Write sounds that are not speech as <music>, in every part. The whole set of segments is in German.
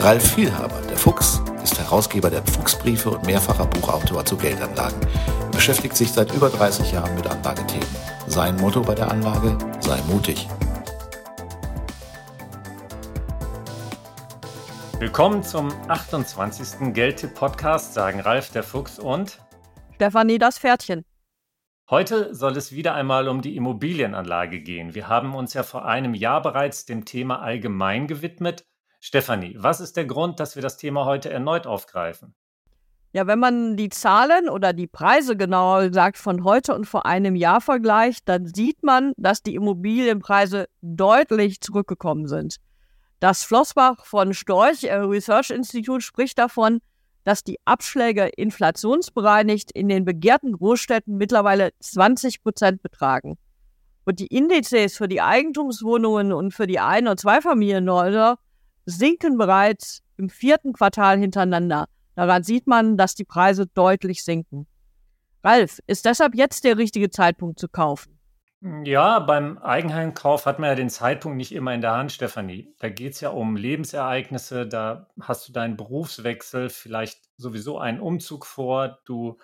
Ralf Vielhaber, der Fuchs, ist Herausgeber der Fuchsbriefe und mehrfacher Buchautor zu Geldanlagen. Er beschäftigt sich seit über 30 Jahren mit Anlagethemen. Sein Motto bei der Anlage, sei mutig. Willkommen zum 28. Geldtipp-Podcast, sagen Ralf der Fuchs und Stefanie das Pferdchen. Heute soll es wieder einmal um die Immobilienanlage gehen. Wir haben uns ja vor einem Jahr bereits dem Thema allgemein gewidmet. Stefanie, was ist der Grund, dass wir das Thema heute erneut aufgreifen? Ja, wenn man die Zahlen oder die Preise genauer gesagt von heute und vor einem Jahr vergleicht, dann sieht man, dass die Immobilienpreise deutlich zurückgekommen sind. Das Flossbach von Storch äh, Research Institute spricht davon, dass die Abschläge inflationsbereinigt in den begehrten Großstädten mittlerweile 20 Prozent betragen. Und die Indizes für die Eigentumswohnungen und für die Ein- und Zweifamilienhäuser sinken bereits im vierten Quartal hintereinander. Daran sieht man, dass die Preise deutlich sinken. Ralf, ist deshalb jetzt der richtige Zeitpunkt zu kaufen? Ja, beim Eigenheimkauf hat man ja den Zeitpunkt nicht immer in der Hand, Stefanie. Da geht es ja um Lebensereignisse, da hast du deinen Berufswechsel, vielleicht sowieso einen Umzug vor, du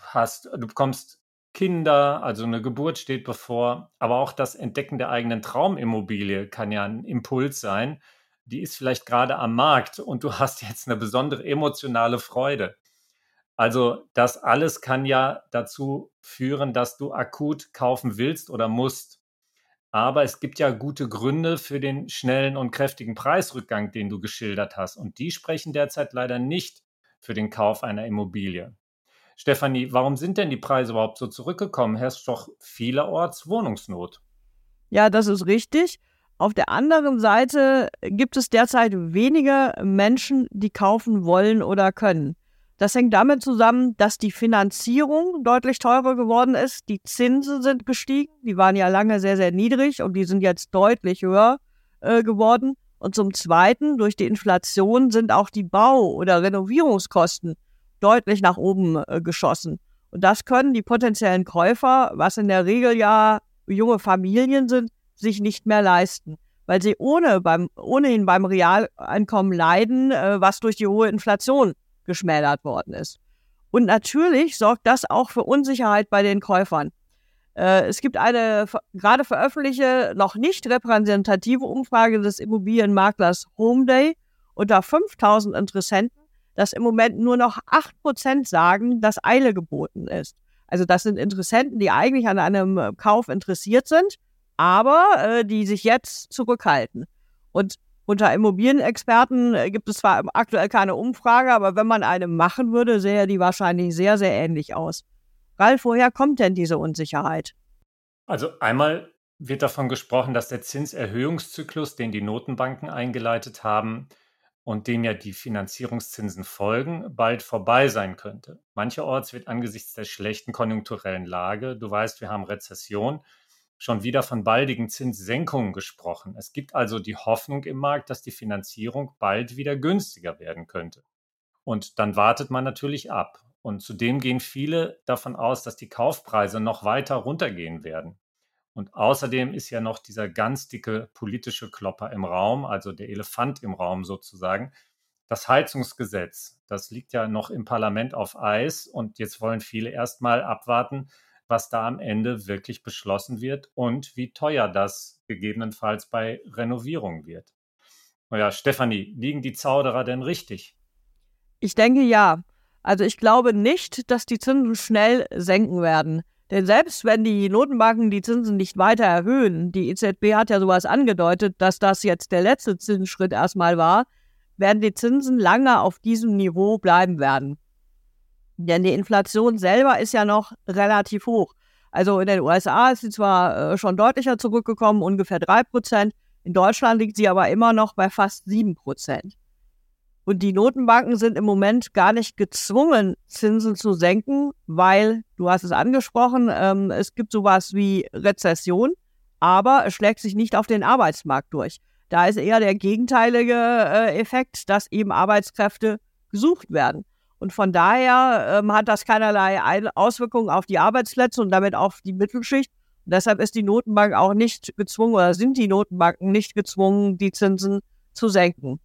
hast, du bekommst Kinder, also eine Geburt steht bevor, aber auch das Entdecken der eigenen Traumimmobilie kann ja ein Impuls sein die ist vielleicht gerade am Markt und du hast jetzt eine besondere emotionale Freude. Also das alles kann ja dazu führen, dass du akut kaufen willst oder musst. Aber es gibt ja gute Gründe für den schnellen und kräftigen Preisrückgang, den du geschildert hast. Und die sprechen derzeit leider nicht für den Kauf einer Immobilie. Stefanie, warum sind denn die Preise überhaupt so zurückgekommen? Herrscht doch vielerorts Wohnungsnot. Ja, das ist richtig. Auf der anderen Seite gibt es derzeit weniger Menschen, die kaufen wollen oder können. Das hängt damit zusammen, dass die Finanzierung deutlich teurer geworden ist. Die Zinsen sind gestiegen. Die waren ja lange sehr, sehr niedrig und die sind jetzt deutlich höher äh, geworden. Und zum Zweiten, durch die Inflation sind auch die Bau- oder Renovierungskosten deutlich nach oben äh, geschossen. Und das können die potenziellen Käufer, was in der Regel ja junge Familien sind, sich nicht mehr leisten, weil sie ohne beim, ohnehin beim Realeinkommen leiden, äh, was durch die hohe Inflation geschmälert worden ist. Und natürlich sorgt das auch für Unsicherheit bei den Käufern. Äh, es gibt eine gerade veröffentlichte, noch nicht repräsentative Umfrage des Immobilienmaklers Homeday unter 5000 Interessenten, dass im Moment nur noch 8% sagen, dass Eile geboten ist. Also das sind Interessenten, die eigentlich an einem Kauf interessiert sind, aber äh, die sich jetzt zurückhalten. Und unter Immobilienexperten äh, gibt es zwar aktuell keine Umfrage, aber wenn man eine machen würde, sähe die wahrscheinlich sehr, sehr ähnlich aus. Ralf, woher kommt denn diese Unsicherheit? Also einmal wird davon gesprochen, dass der Zinserhöhungszyklus, den die Notenbanken eingeleitet haben und dem ja die Finanzierungszinsen folgen, bald vorbei sein könnte. Mancherorts wird angesichts der schlechten konjunkturellen Lage, du weißt, wir haben Rezession, schon wieder von baldigen Zinssenkungen gesprochen. Es gibt also die Hoffnung im Markt, dass die Finanzierung bald wieder günstiger werden könnte. Und dann wartet man natürlich ab. Und zudem gehen viele davon aus, dass die Kaufpreise noch weiter runtergehen werden. Und außerdem ist ja noch dieser ganz dicke politische Klopper im Raum, also der Elefant im Raum sozusagen. Das Heizungsgesetz, das liegt ja noch im Parlament auf Eis und jetzt wollen viele erstmal abwarten, was da am Ende wirklich beschlossen wird und wie teuer das gegebenenfalls bei Renovierung wird. Naja, Stefanie, liegen die Zauderer denn richtig? Ich denke ja. Also ich glaube nicht, dass die Zinsen schnell senken werden. Denn selbst wenn die Notenbanken die Zinsen nicht weiter erhöhen, die EZB hat ja sowas angedeutet, dass das jetzt der letzte Zinsschritt erstmal war, werden die Zinsen lange auf diesem Niveau bleiben werden. Denn die Inflation selber ist ja noch relativ hoch. Also in den USA ist sie zwar äh, schon deutlicher zurückgekommen, ungefähr 3 Prozent. In Deutschland liegt sie aber immer noch bei fast 7 Prozent. Und die Notenbanken sind im Moment gar nicht gezwungen, Zinsen zu senken, weil, du hast es angesprochen, ähm, es gibt sowas wie Rezession, aber es schlägt sich nicht auf den Arbeitsmarkt durch. Da ist eher der gegenteilige äh, Effekt, dass eben Arbeitskräfte gesucht werden. Und von daher ähm, hat das keinerlei Auswirkungen auf die Arbeitsplätze und damit auf die Mittelschicht. Und deshalb ist die Notenbank auch nicht gezwungen oder sind die Notenbanken nicht gezwungen, die Zinsen zu senken.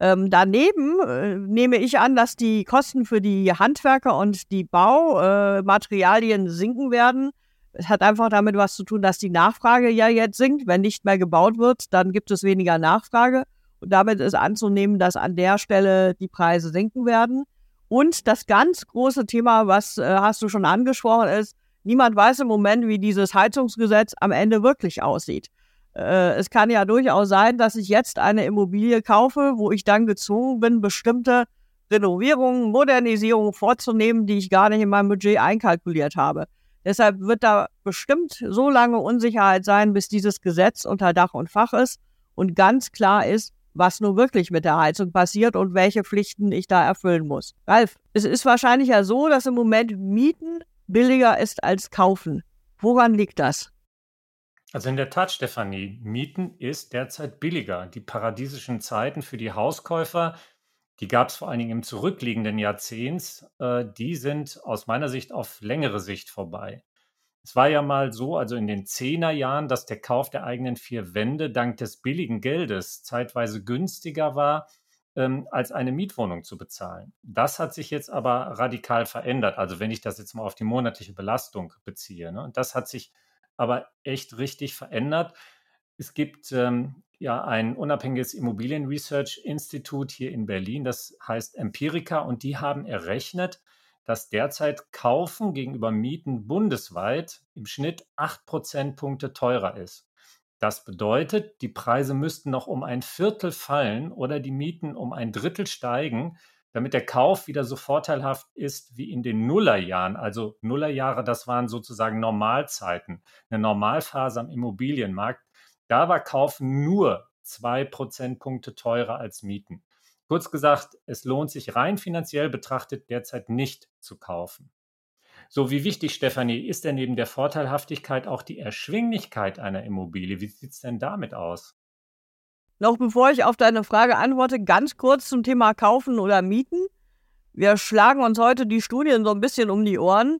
Ähm, daneben äh, nehme ich an, dass die Kosten für die Handwerker und die Baumaterialien äh, sinken werden. Es hat einfach damit was zu tun, dass die Nachfrage ja jetzt sinkt. Wenn nicht mehr gebaut wird, dann gibt es weniger Nachfrage. Und damit ist anzunehmen, dass an der Stelle die Preise sinken werden. Und das ganz große Thema, was äh, hast du schon angesprochen, ist, niemand weiß im Moment, wie dieses Heizungsgesetz am Ende wirklich aussieht. Äh, es kann ja durchaus sein, dass ich jetzt eine Immobilie kaufe, wo ich dann gezwungen bin, bestimmte Renovierungen, Modernisierungen vorzunehmen, die ich gar nicht in meinem Budget einkalkuliert habe. Deshalb wird da bestimmt so lange Unsicherheit sein, bis dieses Gesetz unter Dach und Fach ist und ganz klar ist, was nun wirklich mit der Heizung passiert und welche Pflichten ich da erfüllen muss. Ralf, es ist wahrscheinlich ja so, dass im Moment Mieten billiger ist als Kaufen. Woran liegt das? Also in der Tat, Stefanie, Mieten ist derzeit billiger. Die paradiesischen Zeiten für die Hauskäufer, die gab es vor allen Dingen im zurückliegenden Jahrzehnts, äh, die sind aus meiner Sicht auf längere Sicht vorbei. Es war ja mal so, also in den Zehnerjahren, dass der Kauf der eigenen vier Wände dank des billigen Geldes zeitweise günstiger war, ähm, als eine Mietwohnung zu bezahlen. Das hat sich jetzt aber radikal verändert. Also wenn ich das jetzt mal auf die monatliche Belastung beziehe. Ne? Und das hat sich aber echt richtig verändert. Es gibt ähm, ja ein unabhängiges Immobilien-Research-Institut hier in Berlin, das heißt Empirica, und die haben errechnet, dass derzeit Kaufen gegenüber Mieten bundesweit im Schnitt acht Prozentpunkte teurer ist. Das bedeutet, die Preise müssten noch um ein Viertel fallen oder die Mieten um ein Drittel steigen, damit der Kauf wieder so vorteilhaft ist wie in den Nullerjahren. Also Nullerjahre, das waren sozusagen Normalzeiten, eine Normalphase am Immobilienmarkt. Da war Kaufen nur zwei Prozentpunkte teurer als Mieten. Kurz gesagt, es lohnt sich rein finanziell betrachtet derzeit nicht zu kaufen. So, wie wichtig, Stefanie, ist denn neben der Vorteilhaftigkeit auch die Erschwinglichkeit einer Immobilie? Wie sieht es denn damit aus? Noch bevor ich auf deine Frage antworte, ganz kurz zum Thema Kaufen oder Mieten. Wir schlagen uns heute die Studien so ein bisschen um die Ohren.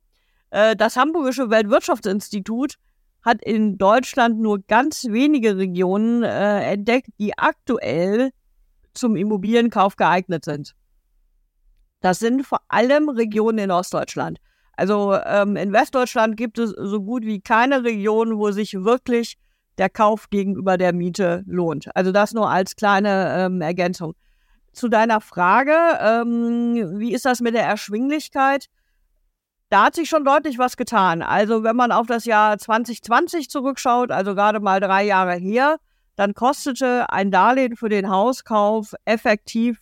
Äh, das Hamburgische Weltwirtschaftsinstitut hat in Deutschland nur ganz wenige Regionen äh, entdeckt, die aktuell zum Immobilienkauf geeignet sind. Das sind vor allem Regionen in Ostdeutschland. Also ähm, in Westdeutschland gibt es so gut wie keine Region, wo sich wirklich der Kauf gegenüber der Miete lohnt. Also das nur als kleine ähm, Ergänzung. Zu deiner Frage, ähm, wie ist das mit der Erschwinglichkeit? Da hat sich schon deutlich was getan. Also wenn man auf das Jahr 2020 zurückschaut, also gerade mal drei Jahre her, dann kostete ein Darlehen für den Hauskauf effektiv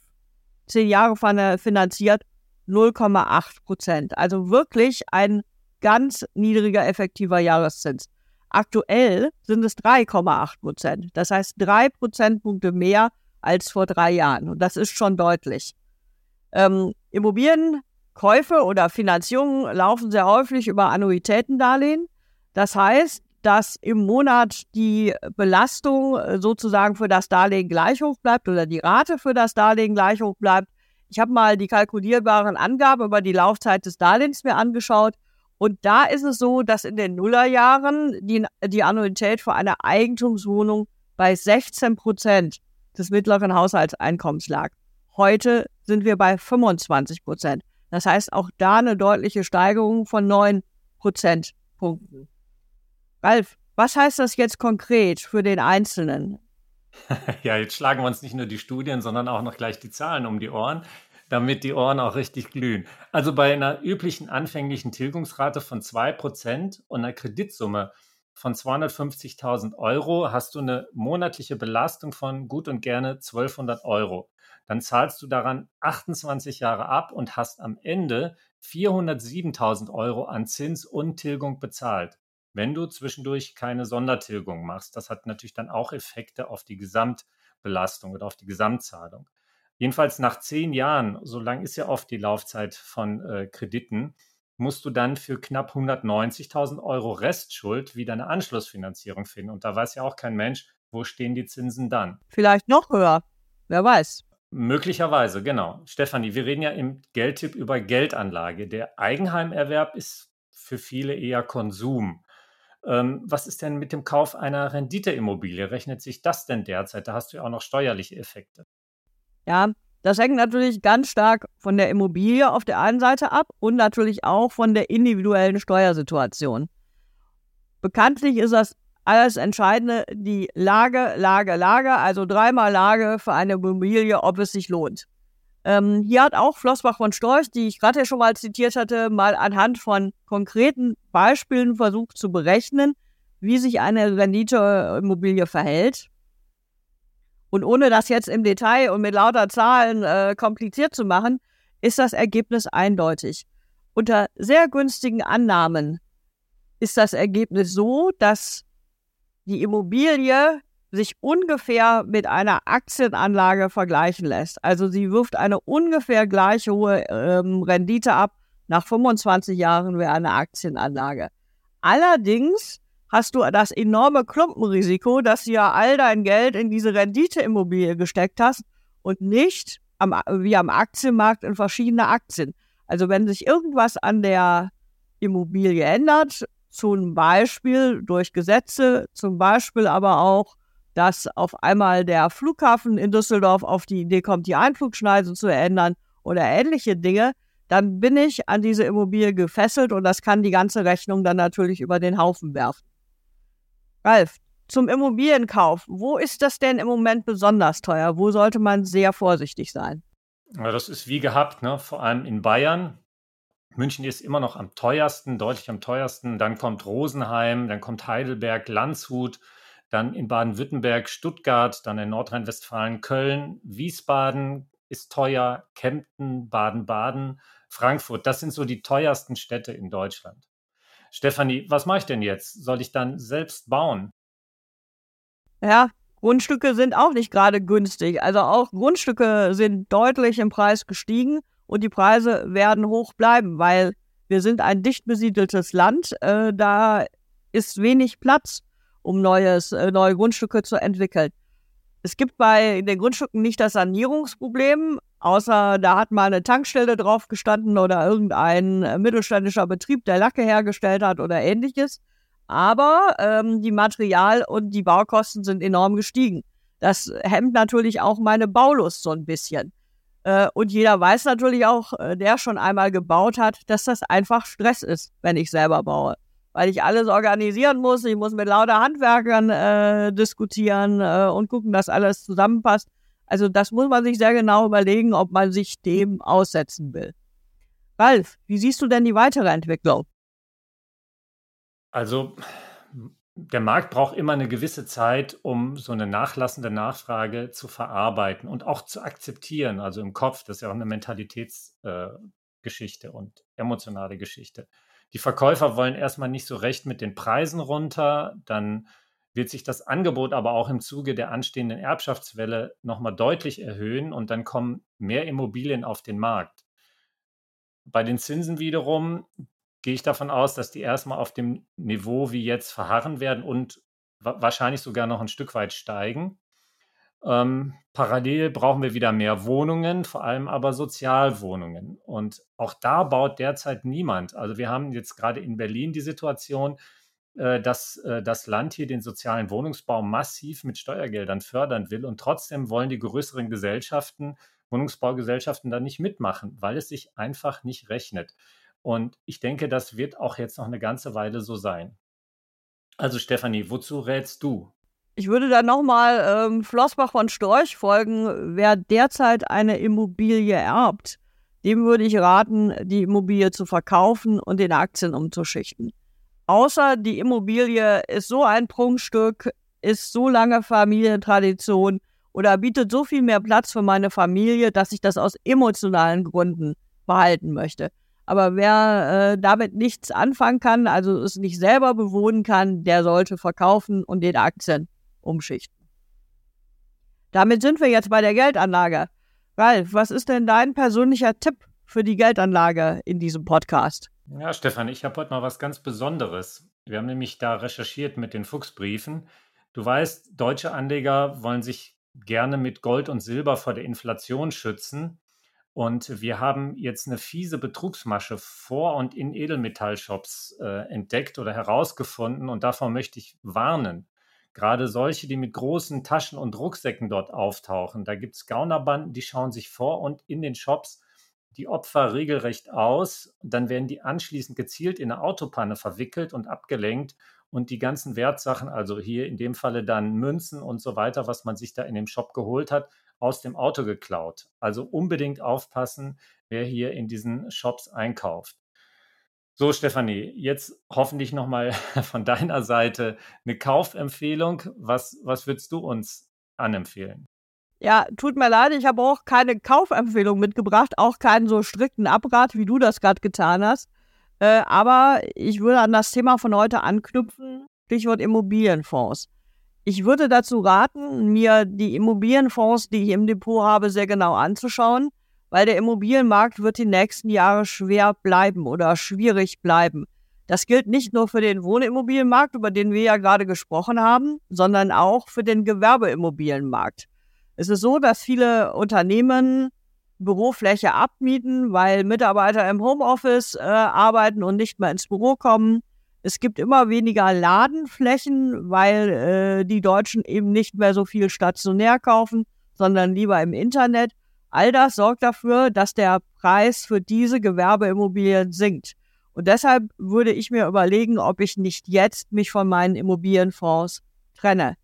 zehn Jahre finanziert 0,8 Prozent. Also wirklich ein ganz niedriger effektiver Jahreszins. Aktuell sind es 3,8 Prozent. Das heißt drei Prozentpunkte mehr als vor drei Jahren. Und das ist schon deutlich. Ähm, Immobilienkäufe oder Finanzierungen laufen sehr häufig über Annuitätendarlehen. Das heißt, dass im Monat die Belastung äh, sozusagen für das Darlehen gleich hoch bleibt oder die Rate für das Darlehen gleich hoch bleibt. Ich habe mal die kalkulierbaren Angaben über die Laufzeit des Darlehens mir angeschaut und da ist es so, dass in den Nullerjahren die, die Annuität für eine Eigentumswohnung bei 16 Prozent des mittleren Haushaltseinkommens lag. Heute sind wir bei 25 Prozent. Das heißt auch da eine deutliche Steigerung von 9 Prozentpunkten. Ralf, was heißt das jetzt konkret für den Einzelnen? <laughs> Ja, jetzt schlagen wir uns nicht nur die Studien, sondern auch noch gleich die Zahlen um die Ohren damit die Ohren auch richtig glühen. Also bei einer üblichen anfänglichen Tilgungsrate von 2% und einer Kreditsumme von 250.000 Euro hast du eine monatliche Belastung von gut und gerne 1200 Euro. Dann zahlst du daran 28 Jahre ab und hast am Ende 407.000 Euro an Zins und Tilgung bezahlt, wenn du zwischendurch keine Sondertilgung machst. Das hat natürlich dann auch Effekte auf die Gesamtbelastung oder auf die Gesamtzahlung. Jedenfalls nach zehn Jahren, so lang ist ja oft die Laufzeit von äh, Krediten, musst du dann für knapp 190.000 Euro Restschuld wieder eine Anschlussfinanzierung finden. Und da weiß ja auch kein Mensch, wo stehen die Zinsen dann. Vielleicht noch höher. Wer weiß. Möglicherweise, genau. Stefanie, wir reden ja im Geldtipp über Geldanlage. Der Eigenheimerwerb ist für viele eher Konsum. Ähm, was ist denn mit dem Kauf einer Renditeimmobilie? Rechnet sich das denn derzeit? Da hast du ja auch noch steuerliche Effekte. Ja, das hängt natürlich ganz stark von der Immobilie auf der einen Seite ab und natürlich auch von der individuellen Steuersituation. Bekanntlich ist das alles Entscheidende die Lage, Lage, Lage, also dreimal Lage für eine Immobilie, ob es sich lohnt. Ähm, hier hat auch Flossbach von Storch, die ich gerade ja schon mal zitiert hatte, mal anhand von konkreten Beispielen versucht zu berechnen, wie sich eine Renditeimmobilie verhält. Und ohne das jetzt im Detail und mit lauter Zahlen äh, kompliziert zu machen, ist das Ergebnis eindeutig. Unter sehr günstigen Annahmen ist das Ergebnis so, dass die Immobilie sich ungefähr mit einer Aktienanlage vergleichen lässt. Also sie wirft eine ungefähr gleich hohe ähm, Rendite ab. Nach 25 Jahren wäre eine Aktienanlage. Allerdings hast du das enorme Klumpenrisiko, dass du ja all dein Geld in diese Renditeimmobilie gesteckt hast und nicht am, wie am Aktienmarkt in verschiedene Aktien. Also wenn sich irgendwas an der Immobilie ändert, zum Beispiel durch Gesetze, zum Beispiel aber auch, dass auf einmal der Flughafen in Düsseldorf auf die Idee kommt, die Einflugschneise zu ändern oder ähnliche Dinge, dann bin ich an diese Immobilie gefesselt und das kann die ganze Rechnung dann natürlich über den Haufen werfen. Ralf, zum Immobilienkauf, wo ist das denn im Moment besonders teuer? Wo sollte man sehr vorsichtig sein? Das ist wie gehabt, ne? vor allem in Bayern. München ist immer noch am teuersten, deutlich am teuersten. Dann kommt Rosenheim, dann kommt Heidelberg, Landshut, dann in Baden-Württemberg, Stuttgart, dann in Nordrhein-Westfalen, Köln, Wiesbaden ist teuer, Kempten, Baden-Baden, Frankfurt. Das sind so die teuersten Städte in Deutschland. Stefanie, was mache ich denn jetzt? Soll ich dann selbst bauen? Ja, Grundstücke sind auch nicht gerade günstig. Also auch Grundstücke sind deutlich im Preis gestiegen und die Preise werden hoch bleiben, weil wir sind ein dicht besiedeltes Land. Äh, da ist wenig Platz, um neues, äh, neue Grundstücke zu entwickeln. Es gibt bei den Grundstücken nicht das Sanierungsproblem, außer da hat mal eine Tankstelle drauf gestanden oder irgendein äh, mittelständischer Betrieb, der Lacke hergestellt hat oder ähnliches. Aber ähm, die Material- und die Baukosten sind enorm gestiegen. Das hemmt natürlich auch meine Baulust so ein bisschen. Äh, und jeder weiß natürlich auch, der schon einmal gebaut hat, dass das einfach Stress ist, wenn ich selber baue weil ich alles organisieren muss. Ich muss mit lauter Handwerkern äh, diskutieren äh, und gucken, dass alles zusammenpasst. Also das muss man sich sehr genau überlegen, ob man sich dem aussetzen will. Ralf, wie siehst du denn die weitere Entwicklung? Also der Markt braucht immer eine gewisse Zeit, um so eine nachlassende Nachfrage zu verarbeiten und auch zu akzeptieren. Also im Kopf, das ist ja auch eine Mentalitätsgeschichte äh, und emotionale Geschichte. Die Verkäufer wollen erstmal nicht so recht mit den Preisen runter, dann wird sich das Angebot aber auch im Zuge der anstehenden Erbschaftswelle nochmal deutlich erhöhen und dann kommen mehr Immobilien auf den Markt. Bei den Zinsen wiederum gehe ich davon aus, dass die erstmal auf dem Niveau wie jetzt verharren werden und wahrscheinlich sogar noch ein Stück weit steigen. Ähm, parallel brauchen wir wieder mehr Wohnungen, vor allem aber Sozialwohnungen. Und auch da baut derzeit niemand. Also wir haben jetzt gerade in Berlin die Situation, äh, dass äh, das Land hier den sozialen Wohnungsbau massiv mit Steuergeldern fördern will. Und trotzdem wollen die größeren Gesellschaften, Wohnungsbaugesellschaften da nicht mitmachen, weil es sich einfach nicht rechnet. Und ich denke, das wird auch jetzt noch eine ganze Weile so sein. Also Stefanie, wozu rätst du? Ich würde dann nochmal ähm, Flossbach von Storch folgen. Wer derzeit eine Immobilie erbt, dem würde ich raten, die Immobilie zu verkaufen und in Aktien umzuschichten. Außer die Immobilie ist so ein Prunkstück, ist so lange Familientradition oder bietet so viel mehr Platz für meine Familie, dass ich das aus emotionalen Gründen behalten möchte. Aber wer äh, damit nichts anfangen kann, also es nicht selber bewohnen kann, der sollte verkaufen und in Aktien umschichten. Damit sind wir jetzt bei der Geldanlage. Ralf, was ist denn dein persönlicher Tipp für die Geldanlage in diesem Podcast? Ja, Stefan, ich habe heute mal was ganz Besonderes. Wir haben nämlich da recherchiert mit den Fuchsbriefen. Du weißt, deutsche Anleger wollen sich gerne mit Gold und Silber vor der Inflation schützen. Und wir haben jetzt eine fiese Betrugsmasche vor und in Edelmetallshops äh, entdeckt oder herausgefunden. Und davor möchte ich warnen. Gerade solche, die mit großen Taschen und Rucksäcken dort auftauchen. Da gibt es Gaunerbanden, die schauen sich vor und in den Shops die Opfer regelrecht aus. Dann werden die anschließend gezielt in eine Autopanne verwickelt und abgelenkt und die ganzen Wertsachen, also hier in dem Falle dann Münzen und so weiter, was man sich da in dem Shop geholt hat, aus dem Auto geklaut. Also unbedingt aufpassen, wer hier in diesen Shops einkauft. So, Stefanie, jetzt hoffentlich nochmal <laughs> von deiner Seite eine Kaufempfehlung. Was, was würdest du uns anempfehlen? Ja, tut mir leid, ich habe auch keine Kaufempfehlung mitgebracht, auch keinen so strikten Abrat, wie du das gerade getan hast. Äh, aber ich würde an das Thema von heute anknüpfen, Stichwort Immobilienfonds. Ich würde dazu raten, mir die Immobilienfonds, die ich im Depot habe, sehr genau anzuschauen, weil der Immobilienmarkt wird die nächsten Jahre schwer bleiben oder schwierig bleiben. Das gilt nicht nur für den Wohnimmobilienmarkt, über den wir ja gerade gesprochen haben, sondern auch für den Gewerbeimmobilienmarkt. Es ist so, dass viele Unternehmen Bürofläche abmieten, weil Mitarbeiter im Homeoffice äh, arbeiten und nicht mehr ins Büro kommen. Es gibt immer weniger Ladenflächen, weil äh, die Deutschen eben nicht mehr so viel stationär kaufen, sondern lieber im Internet. All das sorgt dafür, dass der Preis für diese Gewerbeimmobilien sinkt. Und deshalb würde ich mir überlegen, ob ich nicht jetzt mich von meinen Immobilienfonds trenne.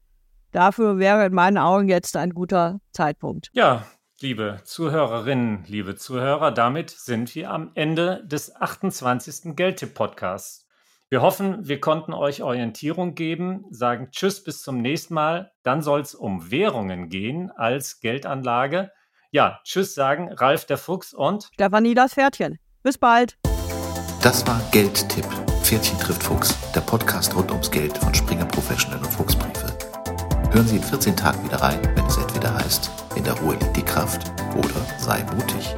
Dafür wäre in meinen Augen jetzt ein guter Zeitpunkt. Ja, Liebe Zuhörerinnen, liebe Zuhörer, damit sind wir am Ende des 28. Geldtipp-Podcasts. Wir hoffen, wir konnten euch Orientierung geben, sagen Tschüss bis zum nächsten Mal. Dann soll es um Währungen gehen als Geldanlage. Ja, Tschüss sagen Ralf der Fuchs und Stefanie das Pferdchen. Bis bald. Das war Geldtipp. Pferdchen trifft Fuchs, der Podcast rund ums Geld von Springer Professional und Fuchsbriefe. Hören Sie in 14 Tagen wieder rein, wenn es entweder heißt, in der Ruhe liegt die Kraft oder sei mutig.